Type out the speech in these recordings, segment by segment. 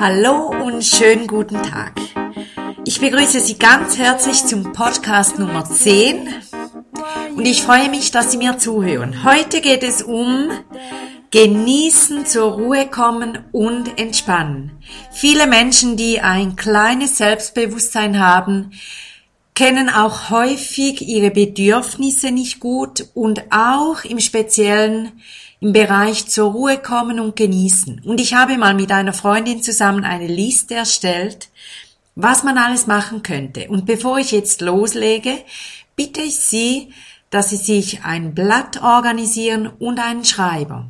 Hallo und schönen guten Tag. Ich begrüße Sie ganz herzlich zum Podcast Nummer 10 und ich freue mich, dass Sie mir zuhören. Heute geht es um Genießen, zur Ruhe kommen und entspannen. Viele Menschen, die ein kleines Selbstbewusstsein haben, kennen auch häufig ihre Bedürfnisse nicht gut und auch im Speziellen im Bereich zur Ruhe kommen und genießen. Und ich habe mal mit einer Freundin zusammen eine Liste erstellt, was man alles machen könnte. Und bevor ich jetzt loslege, bitte ich Sie, dass Sie sich ein Blatt organisieren und einen Schreiber.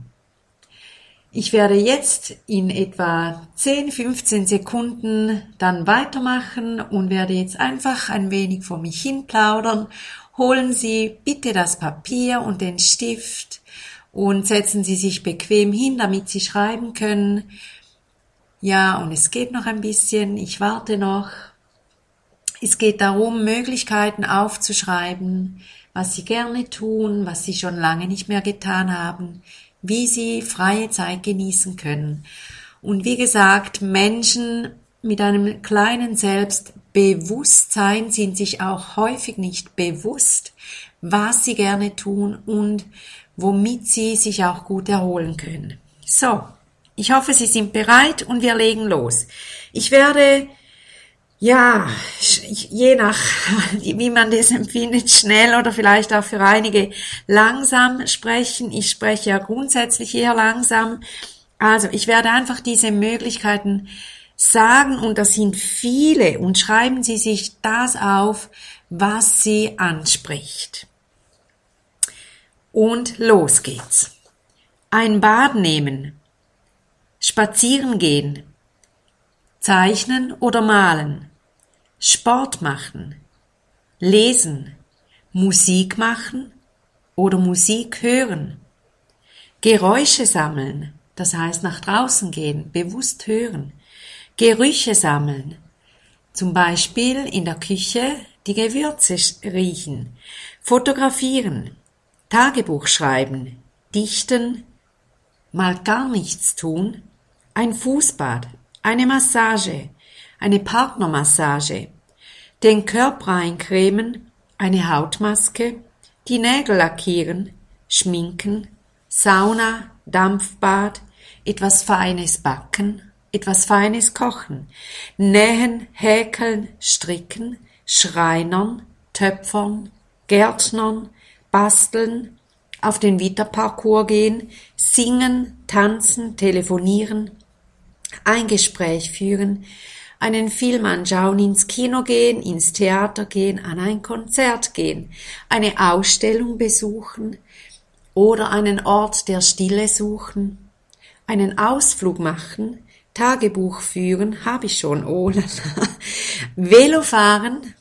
Ich werde jetzt in etwa 10, 15 Sekunden dann weitermachen und werde jetzt einfach ein wenig vor mich hin plaudern. Holen Sie bitte das Papier und den Stift und setzen Sie sich bequem hin, damit Sie schreiben können. Ja, und es geht noch ein bisschen. Ich warte noch. Es geht darum, Möglichkeiten aufzuschreiben, was Sie gerne tun, was Sie schon lange nicht mehr getan haben, wie sie freie Zeit genießen können. Und wie gesagt, Menschen mit einem kleinen Selbstbewusstsein sind sich auch häufig nicht bewusst, was sie gerne tun und womit sie sich auch gut erholen können. So, ich hoffe, Sie sind bereit und wir legen los. Ich werde ja, je nach, wie man das empfindet, schnell oder vielleicht auch für einige langsam sprechen. Ich spreche ja grundsätzlich eher langsam. Also ich werde einfach diese Möglichkeiten sagen und das sind viele und schreiben Sie sich das auf, was Sie anspricht. Und los geht's. Ein Bad nehmen, spazieren gehen, zeichnen oder malen, Sport machen, lesen, Musik machen oder Musik hören, Geräusche sammeln, das heißt nach draußen gehen, bewusst hören, Gerüche sammeln, zum Beispiel in der Küche die Gewürze riechen, fotografieren, Tagebuch schreiben, dichten, mal gar nichts tun, ein Fußbad, eine Massage, eine Partnermassage, den Körper eincremen, eine Hautmaske, die Nägel lackieren, schminken, Sauna, Dampfbad, etwas Feines backen, etwas Feines kochen, nähen, häkeln, stricken, schreinern, töpfern, gärtnern, basteln, auf den Witterparcours gehen, singen, tanzen, telefonieren, ein Gespräch führen, einen Film anschauen, ins Kino gehen, ins Theater gehen, an ein Konzert gehen, eine Ausstellung besuchen oder einen Ort der Stille suchen, einen Ausflug machen, Tagebuch führen, habe ich schon, oh Velo fahren,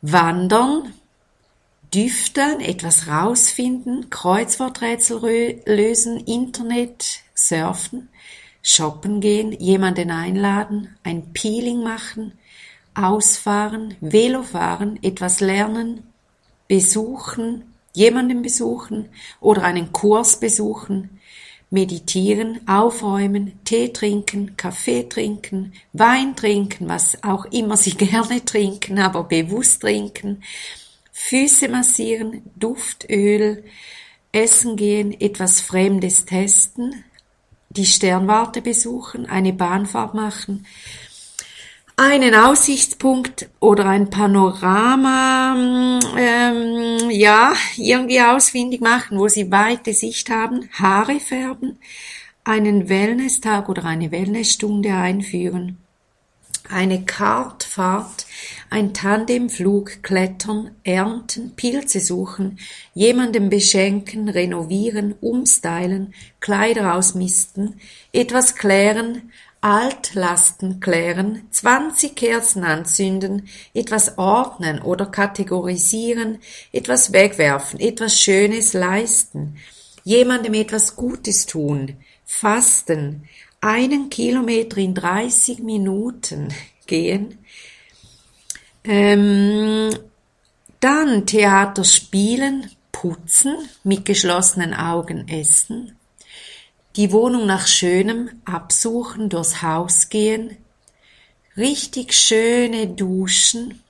wandern, düfteln, etwas rausfinden, Kreuzworträtsel lösen, Internet surfen, shoppen gehen, jemanden einladen, ein Peeling machen, ausfahren, Velo fahren, etwas lernen, besuchen, jemanden besuchen oder einen Kurs besuchen, meditieren, aufräumen, Tee trinken, Kaffee trinken, Wein trinken, was auch immer Sie gerne trinken, aber bewusst trinken, Füße massieren, Duftöl, essen gehen, etwas Fremdes testen, die Sternwarte besuchen, eine Bahnfahrt machen, einen Aussichtspunkt oder ein Panorama, ähm, ja, irgendwie ausfindig machen, wo sie weite Sicht haben, Haare färben, einen Wellness-Tag oder eine Wellnessstunde einführen, eine Kartfahrt ein Tandemflug, Klettern, Ernten, Pilze suchen, jemandem beschenken, renovieren, umstylen, Kleider ausmisten, etwas klären, Altlasten klären, 20 Kerzen anzünden, etwas ordnen oder kategorisieren, etwas wegwerfen, etwas Schönes leisten, jemandem etwas Gutes tun, fasten, einen Kilometer in 30 Minuten gehen, ähm, dann Theater spielen, putzen, mit geschlossenen Augen essen, die Wohnung nach Schönem absuchen, durchs Haus gehen, richtig schöne Duschen,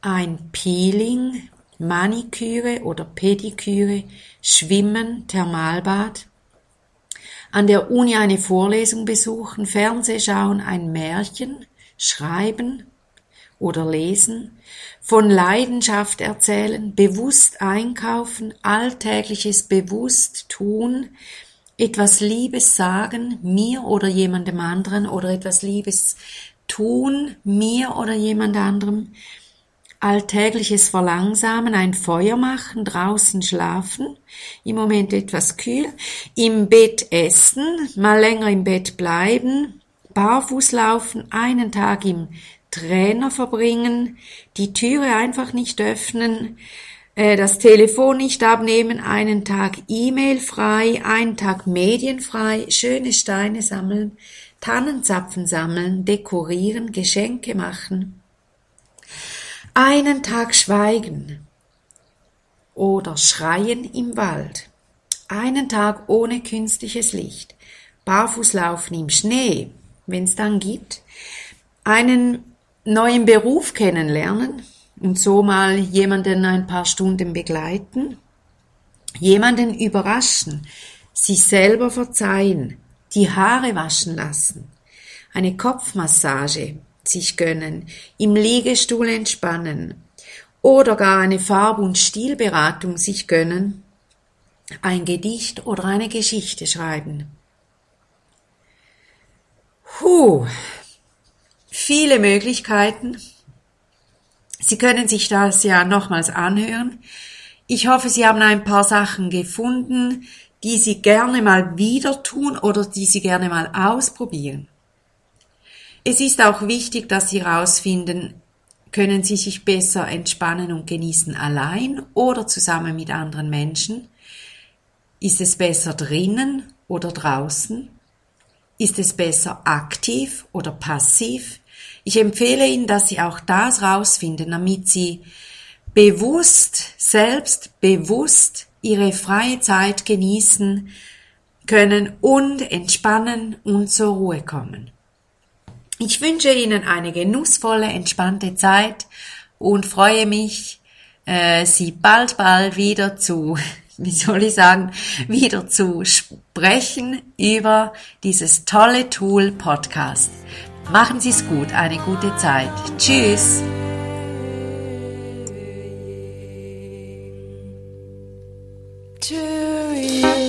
ein Peeling, Maniküre oder Pediküre, Schwimmen, Thermalbad, an der Uni eine Vorlesung besuchen, Fernseh schauen, ein Märchen, schreiben oder lesen, von Leidenschaft erzählen, bewusst einkaufen, alltägliches bewusst tun, etwas Liebes sagen, mir oder jemandem anderen oder etwas Liebes tun, mir oder jemand anderem, alltägliches Verlangsamen, ein Feuer machen, draußen schlafen, im Moment etwas kühl, im Bett essen, mal länger im Bett bleiben, barfuß laufen, einen Tag im Trainer verbringen, die Türe einfach nicht öffnen, äh, das Telefon nicht abnehmen, einen Tag E-Mail frei, einen Tag medienfrei, schöne Steine sammeln, Tannenzapfen sammeln, dekorieren, Geschenke machen, einen Tag schweigen oder schreien im Wald, einen Tag ohne künstliches Licht, barfuß laufen im Schnee, wenn es dann gibt, einen neuen Beruf kennenlernen und so mal jemanden ein paar Stunden begleiten, jemanden überraschen, sich selber verzeihen, die Haare waschen lassen, eine Kopfmassage sich gönnen, im Liegestuhl entspannen oder gar eine Farb- und Stilberatung sich gönnen, ein Gedicht oder eine Geschichte schreiben. Huh, viele Möglichkeiten. Sie können sich das ja nochmals anhören. Ich hoffe, Sie haben ein paar Sachen gefunden, die Sie gerne mal wieder tun oder die Sie gerne mal ausprobieren. Es ist auch wichtig, dass Sie herausfinden, können Sie sich besser entspannen und genießen allein oder zusammen mit anderen Menschen? Ist es besser drinnen oder draußen? Ist es besser aktiv oder passiv? Ich empfehle Ihnen, dass Sie auch das rausfinden, damit Sie bewusst, selbst bewusst Ihre freie Zeit genießen können und entspannen und zur Ruhe kommen. Ich wünsche Ihnen eine genussvolle, entspannte Zeit und freue mich, äh, Sie bald, bald wieder zu wie soll ich sagen, wieder zu sprechen über dieses tolle Tool Podcast. Machen Sie es gut, eine gute Zeit. Tschüss. To you.